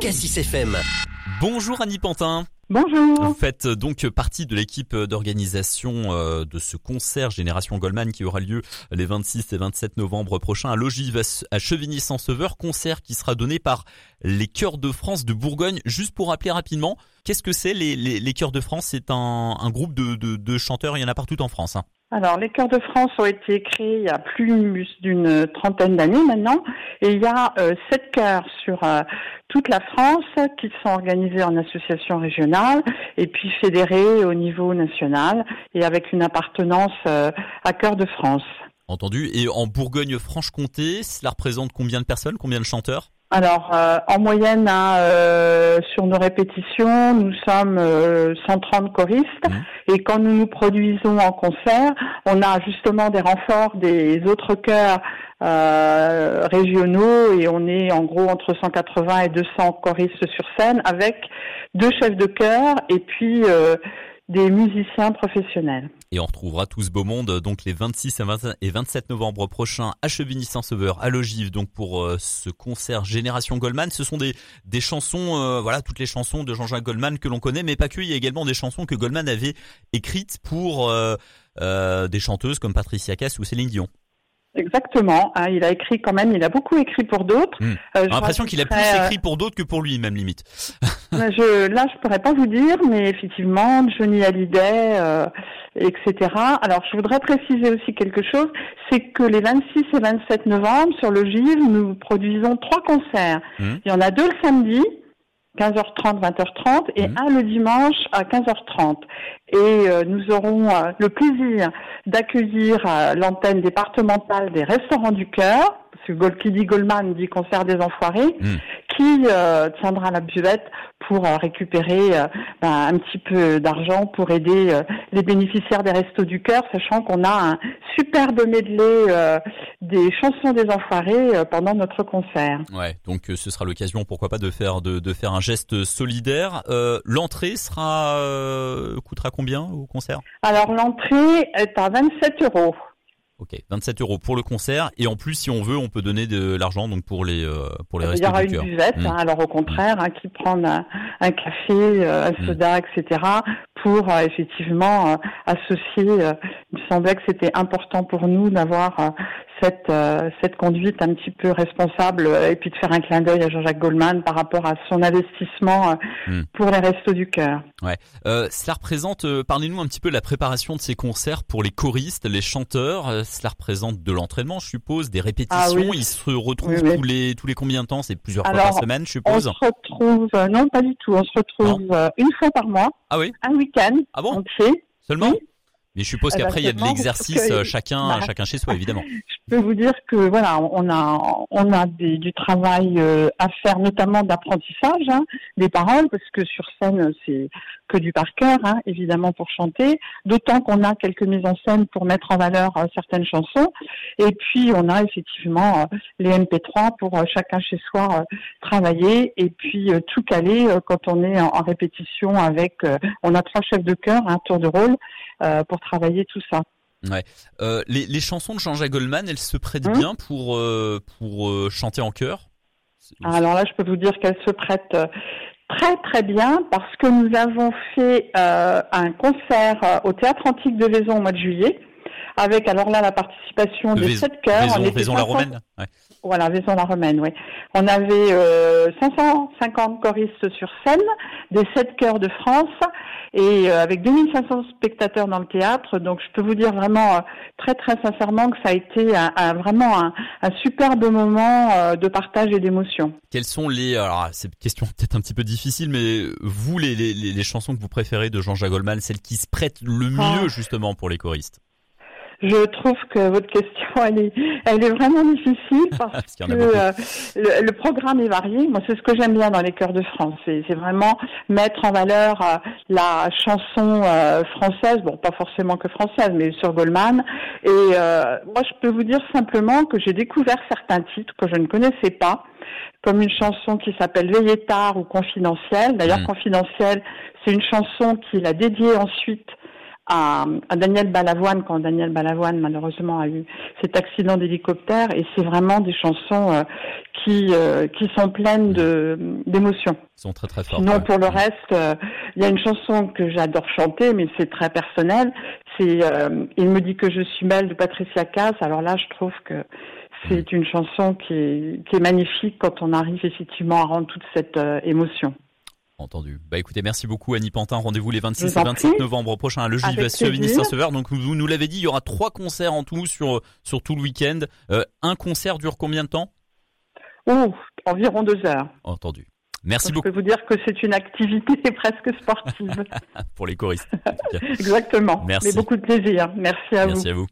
Cassis FM. Bonjour Annie Pantin. Bonjour. Vous faites donc partie de l'équipe d'organisation euh, de ce concert Génération Goldman qui aura lieu les 26 et 27 novembre prochains à Logive à Chevigny-Saint-Sauveur. Concert qui sera donné par les Chœurs de France de Bourgogne. Juste pour rappeler rapidement, qu'est-ce que c'est les, les, Chœurs de France? C'est un, un, groupe de, de, de, chanteurs, il y en a partout en France. Hein. Alors, les chœurs de France ont été créés il y a plus d'une trentaine d'années maintenant, et il y a euh, sept chœurs sur euh, toute la France qui sont organisés en association régionale et puis fédérés au niveau national et avec une appartenance euh, à Chœur de France. Entendu. Et en Bourgogne-Franche-Comté, cela représente combien de personnes, combien de chanteurs? Alors, euh, en moyenne, hein, euh, sur nos répétitions, nous sommes 130 euh, choristes. Mmh. Et quand nous nous produisons en concert, on a justement des renforts des autres chœurs régionaux et on est en gros entre 180 et 200 choristes sur scène avec deux chefs de chœur et puis des musiciens professionnels. Et on retrouvera tout ce beau monde donc les 26 et 27 novembre prochains à Chevigny-Saint-Sauveur, à Logive, donc pour euh, ce concert Génération Goldman. Ce sont des, des chansons, euh, voilà, toutes les chansons de Jean-Jacques Goldman que l'on connaît, mais pas que. Il y a également des chansons que Goldman avait écrites pour euh, des chanteuses comme Patricia Cass ou Céline Dion. Exactement. Hein, il a écrit quand même, il a beaucoup écrit pour d'autres. Hmm. Euh, J'ai l'impression qu'il a plus écrit pour d'autres que pour lui, même limite. je, là, je pourrais pas vous dire, mais effectivement, Johnny Hallyday, euh, etc. Alors, je voudrais préciser aussi quelque chose, c'est que les 26 et 27 novembre, sur le GIV, nous produisons trois concerts. Hmm. Il y en a deux le samedi, 15h30, 20h30 et mhm. un le dimanche à 15h30. Et euh, nous aurons euh, le plaisir d'accueillir euh, l'antenne départementale des restaurants du cœur, parce que qui dit Goldman dit concert des enfoirés, mhm. Qui tiendra la buvette pour récupérer ben, un petit peu d'argent pour aider les bénéficiaires des restos du cœur, sachant qu'on a un superbe medley des chansons des enfoirés pendant notre concert. Ouais, donc ce sera l'occasion, pourquoi pas, de faire de, de faire un geste solidaire. Euh, l'entrée sera euh, coûtera combien au concert? Alors l'entrée est à 27 euros. Ok, 27 euros pour le concert et en plus si on veut on peut donner de l'argent donc pour les euh, pour les restos Il y aura une buvette, mmh. hein, alors au contraire, hein, qui prend un, un café, un mmh. soda, etc. pour effectivement associer. il me semblait que c'était important pour nous d'avoir cette, euh, cette conduite un petit peu responsable euh, et puis de faire un clin d'œil à Jean-Jacques Goldman par rapport à son investissement euh, hmm. pour les Restos du Cœur. Ouais. Euh, cela représente, parlez-nous un petit peu de la préparation de ces concerts pour les choristes, les chanteurs. cela représente de l'entraînement, je suppose, des répétitions. Ah Ils se retrouvent tous les tous les combien de temps? C'est plusieurs fois par semaine, je suppose? On se retrouve, non pas du tout. On se retrouve une fois par mois. Ah oui? Un week-end. Ah bon Seulement mais je suppose qu'après il y a de l'exercice euh, chacun bah, chacun chez soi évidemment. Je peux vous dire que voilà, on a on a des, du travail euh, à faire notamment d'apprentissage hein, des paroles parce que sur scène c'est que du par cœur hein, évidemment pour chanter, d'autant qu'on a quelques mises en scène pour mettre en valeur euh, certaines chansons. Et puis on a effectivement les MP3 pour chacun chez soi travailler. Et puis tout caler quand on est en, répétition avec on a trois chefs de chœur, un tour de rôle pour travailler tout ça. Ouais. Euh, les, les, chansons de Jean-Jacques Goldman, elles se prêtent hein bien pour euh, pour euh, chanter en chœur? Alors là, je peux vous dire qu'elles se prêtent euh, très très bien parce que nous avons fait euh, un concert au Théâtre Antique de Vaison au mois de juillet avec alors là la participation des sept chœurs. Vaison, Vaison la Romaine. Ouais. Voilà, Vaison-la-Romaine, oui. On avait euh, 550 choristes sur scène, des sept chœurs de France, et euh, avec 2500 spectateurs dans le théâtre. Donc, je peux vous dire vraiment euh, très très sincèrement que ça a été un, vraiment un, un, superbe moment euh, de partage et d'émotion. Quelles sont les alors c'est une question peut-être un petit peu difficile, mais vous les, les, les chansons que vous préférez de Jean-Jacques Goldman, celles qui se prêtent le ah. mieux justement pour les choristes? Je trouve que votre question, elle est, elle est vraiment difficile parce, que euh, le, programme est varié. Moi, c'est ce que j'aime bien dans les chœurs de France. C'est vraiment mettre en valeur euh, la chanson euh, française, bon, pas forcément que française, mais sur Goldman. Et moi, je peux vous dire simplement que j'ai découvert certains titres que je ne connaissais pas comme une chanson qui s'appelle Veillez tard ou Confidentiel. D'ailleurs, mmh. Confidentiel, c'est une chanson qu'il a dédiée ensuite à, à, Daniel Balavoine quand Daniel Balavoine malheureusement a eu cet accident d'hélicoptère et c'est vraiment des chansons euh, qui euh, qui sont pleines de d'émotions. Sont très très fortes. Sinon pour le reste, euh, il y a une chanson que j'adore chanter mais c'est très personnel. C'est il me dit que je suis belle de Patricia Cass. Alors là je trouve que c'est une chanson qui est, qui est magnifique quand on arrive effectivement à rendre toute cette émotion. Entendu. Bah écoutez, merci beaucoup Annie Pantin. Rendez-vous les 26 et 27 novembre prochain à le Saint-Sever. Donc vous nous l'avez dit, il y aura trois concerts en tout sur sur tout le week-end. Euh, un concert dure combien de temps? Oh, environ deux heures. Entendu. Merci beaucoup. Je peux vous dire que c'est une activité presque sportive. Pour les choristes. Exactement. Merci. Mais beaucoup de plaisir. Merci à vous. Merci à vous.